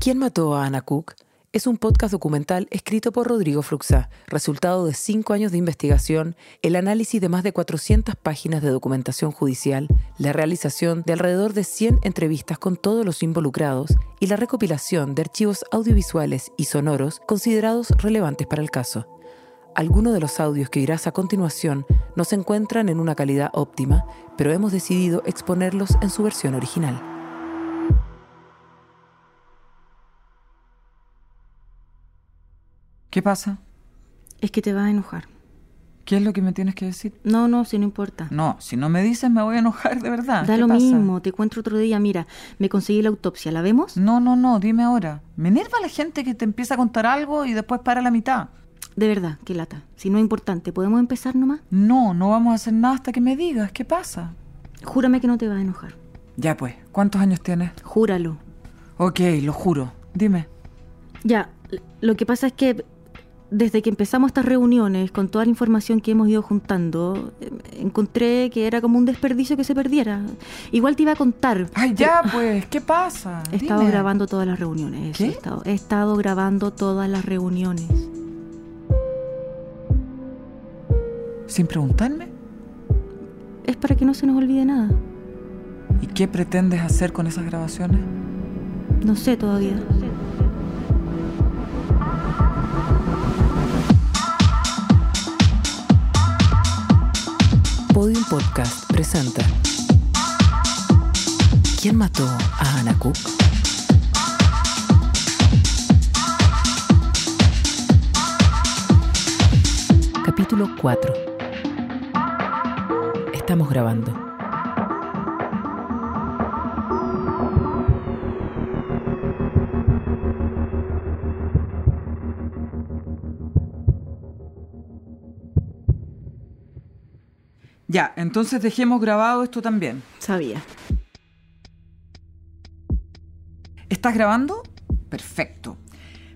¿Quién mató a Ana Cook? Es un podcast documental escrito por Rodrigo Fruxá, resultado de cinco años de investigación, el análisis de más de 400 páginas de documentación judicial, la realización de alrededor de 100 entrevistas con todos los involucrados y la recopilación de archivos audiovisuales y sonoros considerados relevantes para el caso. Algunos de los audios que oirás a continuación no se encuentran en una calidad óptima, pero hemos decidido exponerlos en su versión original. ¿Qué pasa? Es que te vas a enojar. ¿Qué es lo que me tienes que decir? No, no, si no importa. No, si no me dices me voy a enojar de verdad. Da ¿Qué lo pasa? mismo, te encuentro otro día. Mira, me conseguí la autopsia, ¿la vemos? No, no, no, dime ahora. Me enerva la gente que te empieza a contar algo y después para la mitad. De verdad, qué lata. Si no es importante, ¿podemos empezar nomás? No, no vamos a hacer nada hasta que me digas. ¿Qué pasa? Júrame que no te vas a enojar. Ya pues, ¿cuántos años tienes? Júralo. Ok, lo juro. Dime. Ya, lo que pasa es que desde que empezamos estas reuniones, con toda la información que hemos ido juntando, eh, encontré que era como un desperdicio que se perdiera. Igual te iba a contar. Ay, ya pues, ¿qué pasa? He estado grabando todas las reuniones. ¿Qué? He estado, he estado grabando todas las reuniones. ¿Sin preguntarme? Es para que no se nos olvide nada. ¿Y qué pretendes hacer con esas grabaciones? No sé todavía. Podium Podcast presenta ¿Quién mató a Ana Cook? Capítulo 4 Estamos grabando. Ya, entonces dejemos grabado esto también. Sabía. ¿Estás grabando? Perfecto.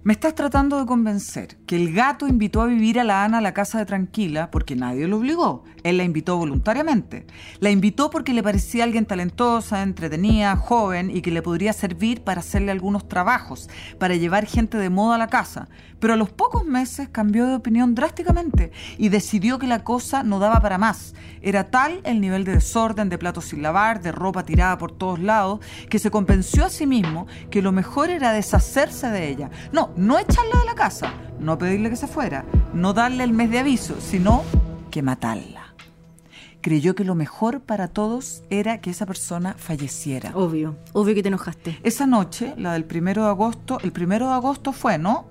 Me estás tratando de convencer que el gato invitó a vivir a la Ana a la casa de Tranquila porque nadie lo obligó. Él la invitó voluntariamente. La invitó porque le parecía alguien talentosa, entretenida, joven y que le podría servir para hacerle algunos trabajos, para llevar gente de moda a la casa. Pero a los pocos meses cambió de opinión drásticamente y decidió que la cosa no daba para más. Era tal el nivel de desorden, de platos sin lavar, de ropa tirada por todos lados, que se convenció a sí mismo que lo mejor era deshacerse de ella. No, no echarla de la casa, no pedirle que se fuera, no darle el mes de aviso, sino que matarla. Creyó que lo mejor para todos era que esa persona falleciera. Obvio. Obvio que te enojaste. Esa noche, la del primero de agosto, el primero de agosto fue, ¿no?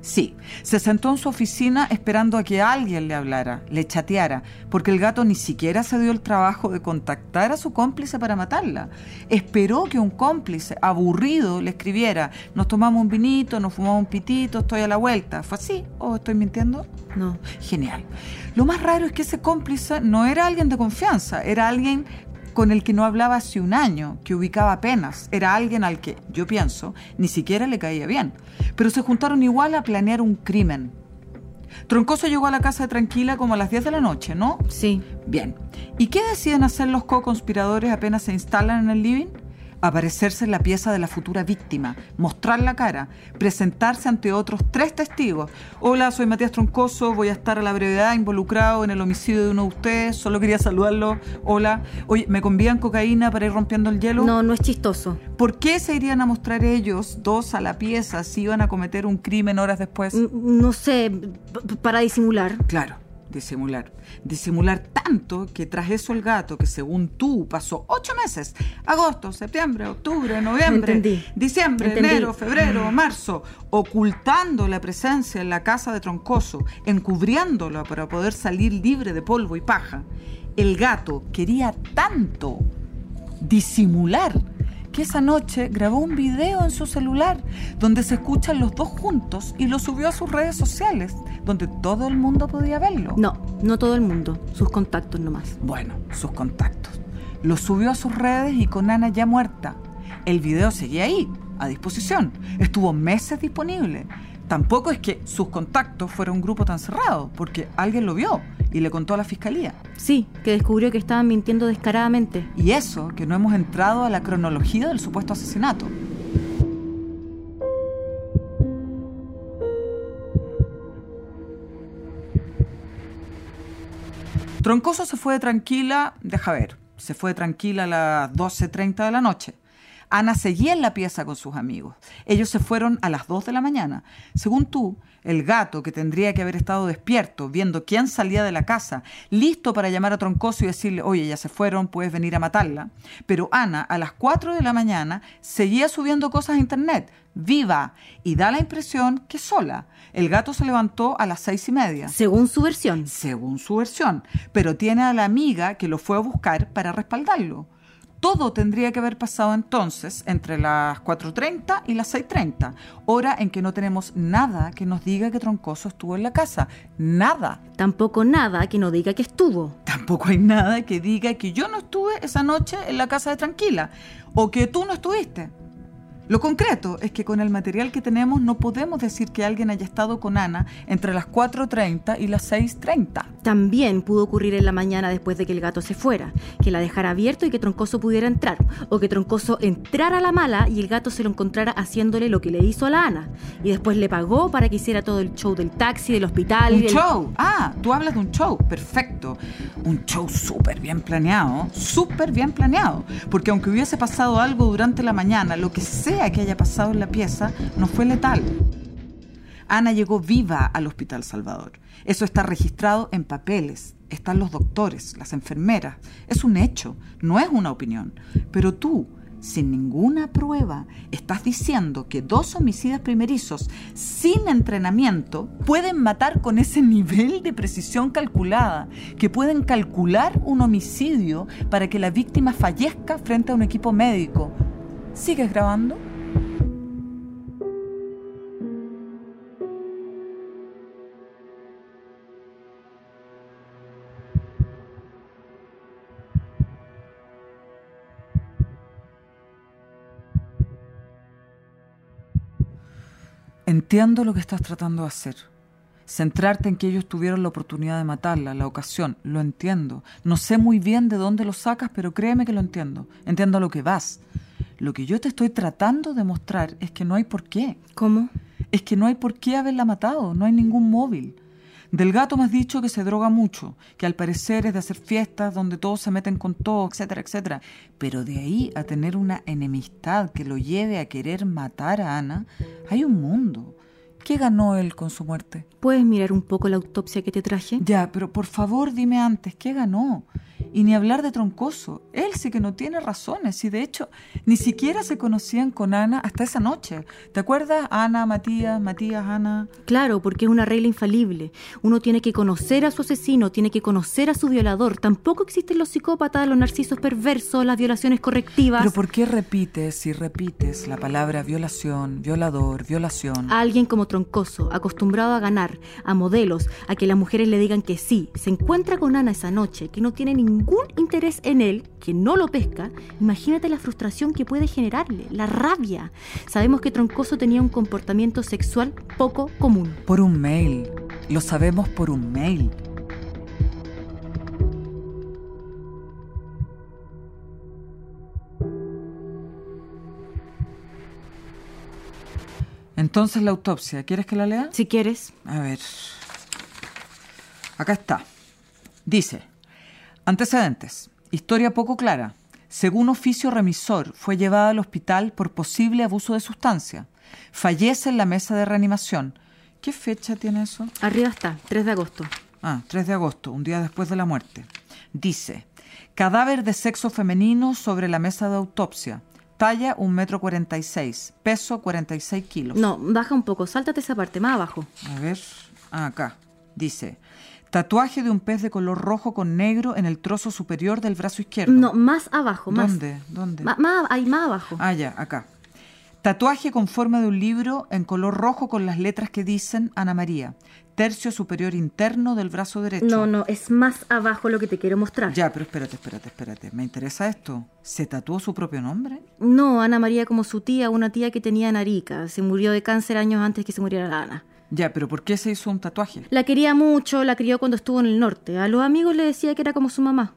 Sí, se sentó en su oficina esperando a que alguien le hablara, le chateara, porque el gato ni siquiera se dio el trabajo de contactar a su cómplice para matarla. Esperó que un cómplice aburrido le escribiera, nos tomamos un vinito, nos fumamos un pitito, estoy a la vuelta. ¿Fue así o estoy mintiendo? No. Genial. Lo más raro es que ese cómplice no era alguien de confianza, era alguien con el que no hablaba hace un año, que ubicaba apenas. Era alguien al que, yo pienso, ni siquiera le caía bien. Pero se juntaron igual a planear un crimen. Troncoso llegó a la casa de Tranquila como a las 10 de la noche, ¿no? Sí. Bien. ¿Y qué deciden hacer los co-conspiradores apenas se instalan en el living? Aparecerse en la pieza de la futura víctima, mostrar la cara, presentarse ante otros tres testigos. Hola, soy Matías Troncoso, voy a estar a la brevedad involucrado en el homicidio de uno de ustedes, solo quería saludarlo. Hola, oye, ¿me convían cocaína para ir rompiendo el hielo? No, no es chistoso. ¿Por qué se irían a mostrar ellos dos a la pieza si iban a cometer un crimen horas después? N- No sé, para disimular. Claro, disimular. Disimular tanto que tras eso el gato, que según tú pasó ocho meses, agosto, septiembre, octubre, noviembre, Entendí. diciembre, Entendí. enero, febrero, marzo, ocultando la presencia en la casa de Troncoso, encubriéndolo para poder salir libre de polvo y paja, el gato quería tanto disimular que esa noche grabó un video en su celular donde se escuchan los dos juntos y lo subió a sus redes sociales, donde todo el mundo podía verlo. No, no todo el mundo. Sus contactos nomás. Bueno, sus contactos. Lo subió a sus redes y con Ana ya muerta. El video seguía ahí, a disposición. Estuvo meses disponible. Tampoco es que sus contactos fuera un grupo tan cerrado, porque alguien lo vio y le contó a la fiscalía. Sí, que descubrió que estaban mintiendo descaradamente. Y eso, que no hemos entrado a la cronología del supuesto asesinato. Troncoso se fue de tranquila, deja ver, se fue tranquila a las 12.30 de la noche. Ana seguía en la pieza con sus amigos. Ellos se fueron a las 2 de la mañana. Según tú, el gato, que tendría que haber estado despierto, viendo quién salía de la casa, listo para llamar a Troncoso y decirle, oye, ya se fueron, puedes venir a matarla. Pero Ana, a las 4 de la mañana, seguía subiendo cosas a internet, viva, y da la impresión que sola. El gato se levantó a las seis y media. Según su versión. Según su versión. Pero tiene a la amiga que lo fue a buscar para respaldarlo. Todo tendría que haber pasado entonces entre las 4.30 y las 6.30, hora en que no tenemos nada que nos diga que Troncoso estuvo en la casa. Nada. Tampoco nada que nos diga que estuvo. Tampoco hay nada que diga que yo no estuve esa noche en la casa de Tranquila o que tú no estuviste. Lo concreto es que con el material que tenemos no podemos decir que alguien haya estado con Ana entre las 4.30 y las 6.30. También pudo ocurrir en la mañana después de que el gato se fuera, que la dejara abierto y que Troncoso pudiera entrar, o que Troncoso entrara a la mala y el gato se lo encontrara haciéndole lo que le hizo a la Ana, y después le pagó para que hiciera todo el show del taxi, del hospital. Un y del... show. Ah, tú hablas de un show. Perfecto. Un show súper bien planeado. Súper bien planeado. Porque aunque hubiese pasado algo durante la mañana, lo que que haya pasado en la pieza no fue letal. Ana llegó viva al Hospital Salvador. Eso está registrado en papeles. Están los doctores, las enfermeras. Es un hecho, no es una opinión. Pero tú, sin ninguna prueba, estás diciendo que dos homicidas primerizos sin entrenamiento pueden matar con ese nivel de precisión calculada, que pueden calcular un homicidio para que la víctima fallezca frente a un equipo médico. ¿Sigues grabando? Entiendo lo que estás tratando de hacer. Centrarte en que ellos tuvieron la oportunidad de matarla, la ocasión, lo entiendo. No sé muy bien de dónde lo sacas, pero créeme que lo entiendo. Entiendo a lo que vas. Lo que yo te estoy tratando de mostrar es que no hay por qué. ¿Cómo? Es que no hay por qué haberla matado, no hay ningún móvil. Del gato me has dicho que se droga mucho, que al parecer es de hacer fiestas donde todos se meten con todo, etcétera, etcétera. Pero de ahí a tener una enemistad que lo lleve a querer matar a Ana, hay un mundo. ¿Qué ganó él con su muerte? ¿Puedes mirar un poco la autopsia que te traje? Ya, pero por favor dime antes, ¿qué ganó? Y ni hablar de Troncoso. Él sí que no tiene razones y de hecho ni siquiera se conocían con Ana hasta esa noche. ¿Te acuerdas? Ana, Matías, Matías, Ana. Claro, porque es una regla infalible. Uno tiene que conocer a su asesino, tiene que conocer a su violador. Tampoco existen los psicópatas, los narcisos perversos, las violaciones correctivas. Pero ¿por qué repites y repites la palabra violación, violador, violación? Alguien como Troncoso, acostumbrado a ganar, a modelos, a que las mujeres le digan que sí, se encuentra con Ana esa noche, que no tiene ningún interés en él, que no lo pesca, imagínate la frustración que puede generarle, la rabia. Sabemos que Troncoso tenía un comportamiento sexual poco común. Por un mail. Lo sabemos por un mail. Entonces la autopsia, ¿quieres que la lea? Si quieres. A ver. Acá está. Dice, antecedentes. Historia poco clara. Según oficio remisor, fue llevada al hospital por posible abuso de sustancia. Fallece en la mesa de reanimación. ¿Qué fecha tiene eso? Arriba está, 3 de agosto. Ah, 3 de agosto, un día después de la muerte. Dice, cadáver de sexo femenino sobre la mesa de autopsia. Talla un metro cuarenta y seis, peso 46 kilos. No, baja un poco, sáltate esa parte, más abajo. A ver, ah, acá. Dice, tatuaje de un pez de color rojo con negro en el trozo superior del brazo izquierdo. No, más abajo, más. ¿Dónde? ¿Dónde? Ma- más, ahí, más abajo. Ah, ya, acá. Tatuaje con forma de un libro en color rojo con las letras que dicen Ana María. Tercio superior interno del brazo derecho. No, no, es más abajo lo que te quiero mostrar. Ya, pero espérate, espérate, espérate. Me interesa esto. ¿Se tatuó su propio nombre? No, Ana María como su tía, una tía que tenía narica. Se murió de cáncer años antes que se muriera la Ana. Ya, pero ¿por qué se hizo un tatuaje? La quería mucho, la crió cuando estuvo en el norte. A los amigos le decía que era como su mamá.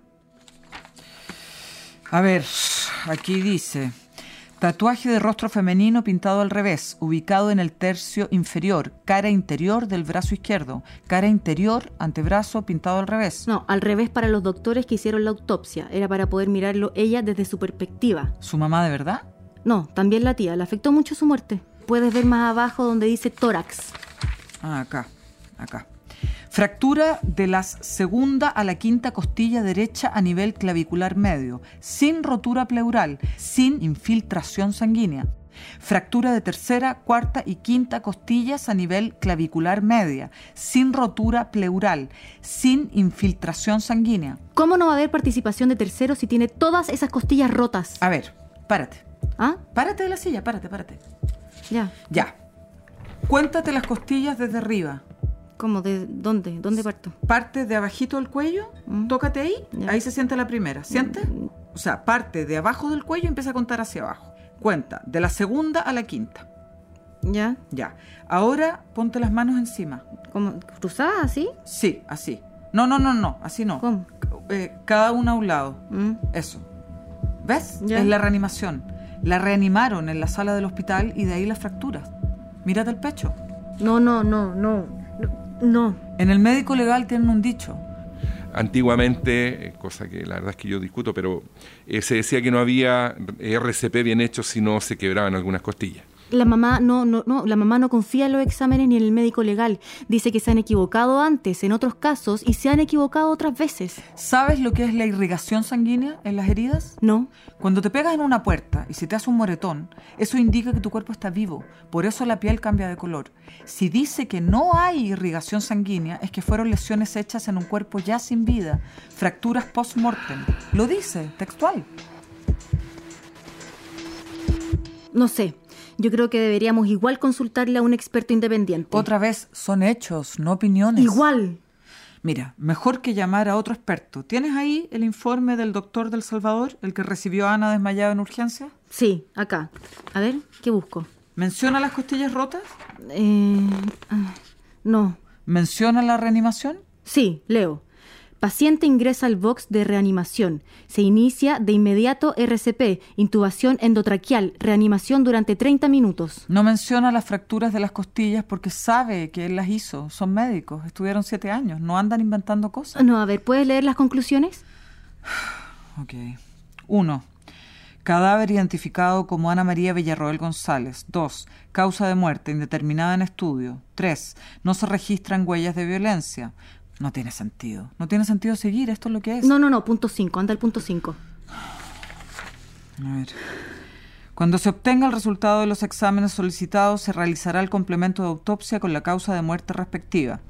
A ver, aquí dice, Tatuaje de rostro femenino pintado al revés, ubicado en el tercio inferior, cara interior del brazo izquierdo, cara interior, antebrazo pintado al revés. No, al revés para los doctores que hicieron la autopsia. Era para poder mirarlo ella desde su perspectiva. ¿Su mamá de verdad? No, también la tía. Le afectó mucho su muerte. Puedes ver más abajo donde dice tórax. Ah, acá, acá. Fractura de la segunda a la quinta costilla derecha a nivel clavicular medio, sin rotura pleural, sin infiltración sanguínea. Fractura de tercera, cuarta y quinta costillas a nivel clavicular media, sin rotura pleural, sin infiltración sanguínea. ¿Cómo no va a haber participación de terceros si tiene todas esas costillas rotas? A ver, párate. ¿Ah? Párate de la silla, párate, párate. Ya. Ya. Cuéntate las costillas desde arriba. ¿Cómo? ¿De dónde? ¿Dónde parto? Parte de abajito del cuello, Mm. tócate ahí, ahí se siente la primera. ¿Sientes? O sea, parte de abajo del cuello y empieza a contar hacia abajo. Cuenta, de la segunda a la quinta. ¿Ya? Ya. Ahora ponte las manos encima. ¿Cruzadas así? Sí, así. No, no, no, no, así no. ¿Cómo? Eh, cada una a un lado. Mm. Eso. ¿Ves? Ya. Es la reanimación. La reanimaron en la sala del hospital y de ahí las fracturas. Mírate el pecho. No, no, no, no. No. En el médico legal tienen un dicho. Antiguamente, cosa que la verdad es que yo discuto, pero eh, se decía que no había RCP bien hecho si no se quebraban algunas costillas. La mamá no, no, no, la mamá no confía en los exámenes ni en el médico legal. Dice que se han equivocado antes en otros casos y se han equivocado otras veces. ¿Sabes lo que es la irrigación sanguínea en las heridas? No. Cuando te pegas en una puerta y se te hace un moretón, eso indica que tu cuerpo está vivo, por eso la piel cambia de color. Si dice que no hay irrigación sanguínea, es que fueron lesiones hechas en un cuerpo ya sin vida, fracturas post-mortem. Lo dice, textual. No sé. Yo creo que deberíamos igual consultarle a un experto independiente. Otra vez, son hechos, no opiniones. Igual. Mira, mejor que llamar a otro experto. ¿Tienes ahí el informe del doctor del Salvador, el que recibió a Ana desmayada en urgencia? Sí, acá. A ver, ¿qué busco? ¿Menciona las costillas rotas? Eh, ah, no. ¿Menciona la reanimación? Sí, leo. Paciente ingresa al box de reanimación. Se inicia de inmediato RCP, intubación endotraqueal, reanimación durante 30 minutos. No menciona las fracturas de las costillas porque sabe que él las hizo. Son médicos, estuvieron siete años, no andan inventando cosas. No, a ver, ¿puedes leer las conclusiones? Ok. Uno. Cadáver identificado como Ana María Villarroel González. Dos. Causa de muerte indeterminada en estudio. Tres. No se registran huellas de violencia. No tiene sentido. No tiene sentido seguir. Esto es lo que es. No, no, no, punto 5, anda al punto 5. A ver. Cuando se obtenga el resultado de los exámenes solicitados, se realizará el complemento de autopsia con la causa de muerte respectiva.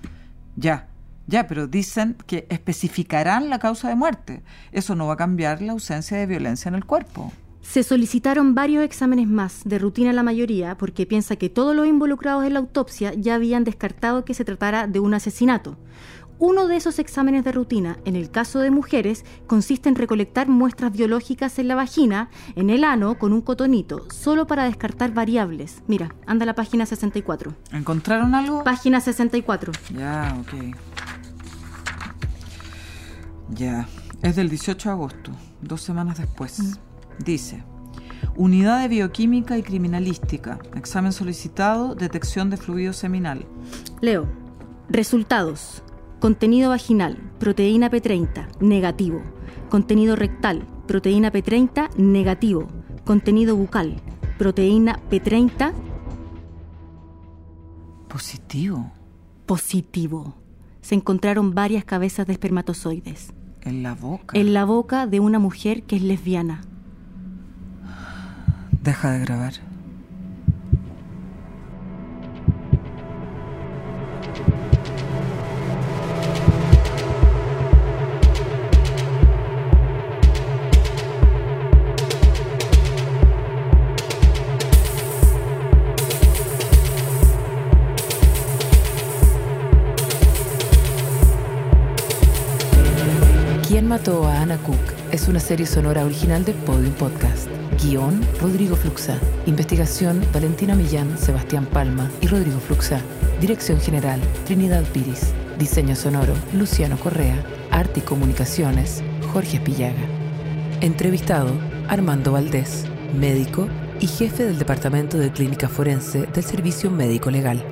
Ya, ya, pero dicen que especificarán la causa de muerte. Eso no va a cambiar la ausencia de violencia en el cuerpo. Se solicitaron varios exámenes más, de rutina la mayoría, porque piensa que todos los involucrados en la autopsia ya habían descartado que se tratara de un asesinato. Uno de esos exámenes de rutina, en el caso de mujeres, consiste en recolectar muestras biológicas en la vagina, en el ano, con un cotonito, solo para descartar variables. Mira, anda a la página 64. ¿Encontraron algo? Página 64. Ya, ok. Ya, es del 18 de agosto, dos semanas después. Dice, Unidad de Bioquímica y Criminalística, examen solicitado, detección de fluido seminal. Leo. Resultados. Contenido vaginal, proteína P30, negativo. Contenido rectal, proteína P30, negativo. Contenido bucal, proteína P30, Positivo, positivo. Se encontraron varias cabezas de espermatozoides en la boca. en la boca de una mujer que es lesbiana. Deja de grabar. Es una serie sonora original de Podium Podcast. Guión, Rodrigo Fluxa. Investigación, Valentina Millán, Sebastián Palma y Rodrigo Fluxa. Dirección General, Trinidad Piris. Diseño sonoro, Luciano Correa. Arte y Comunicaciones, Jorge Espillaga. Entrevistado, Armando Valdés. Médico, y jefe del Departamento de Clínica Forense del Servicio Médico Legal.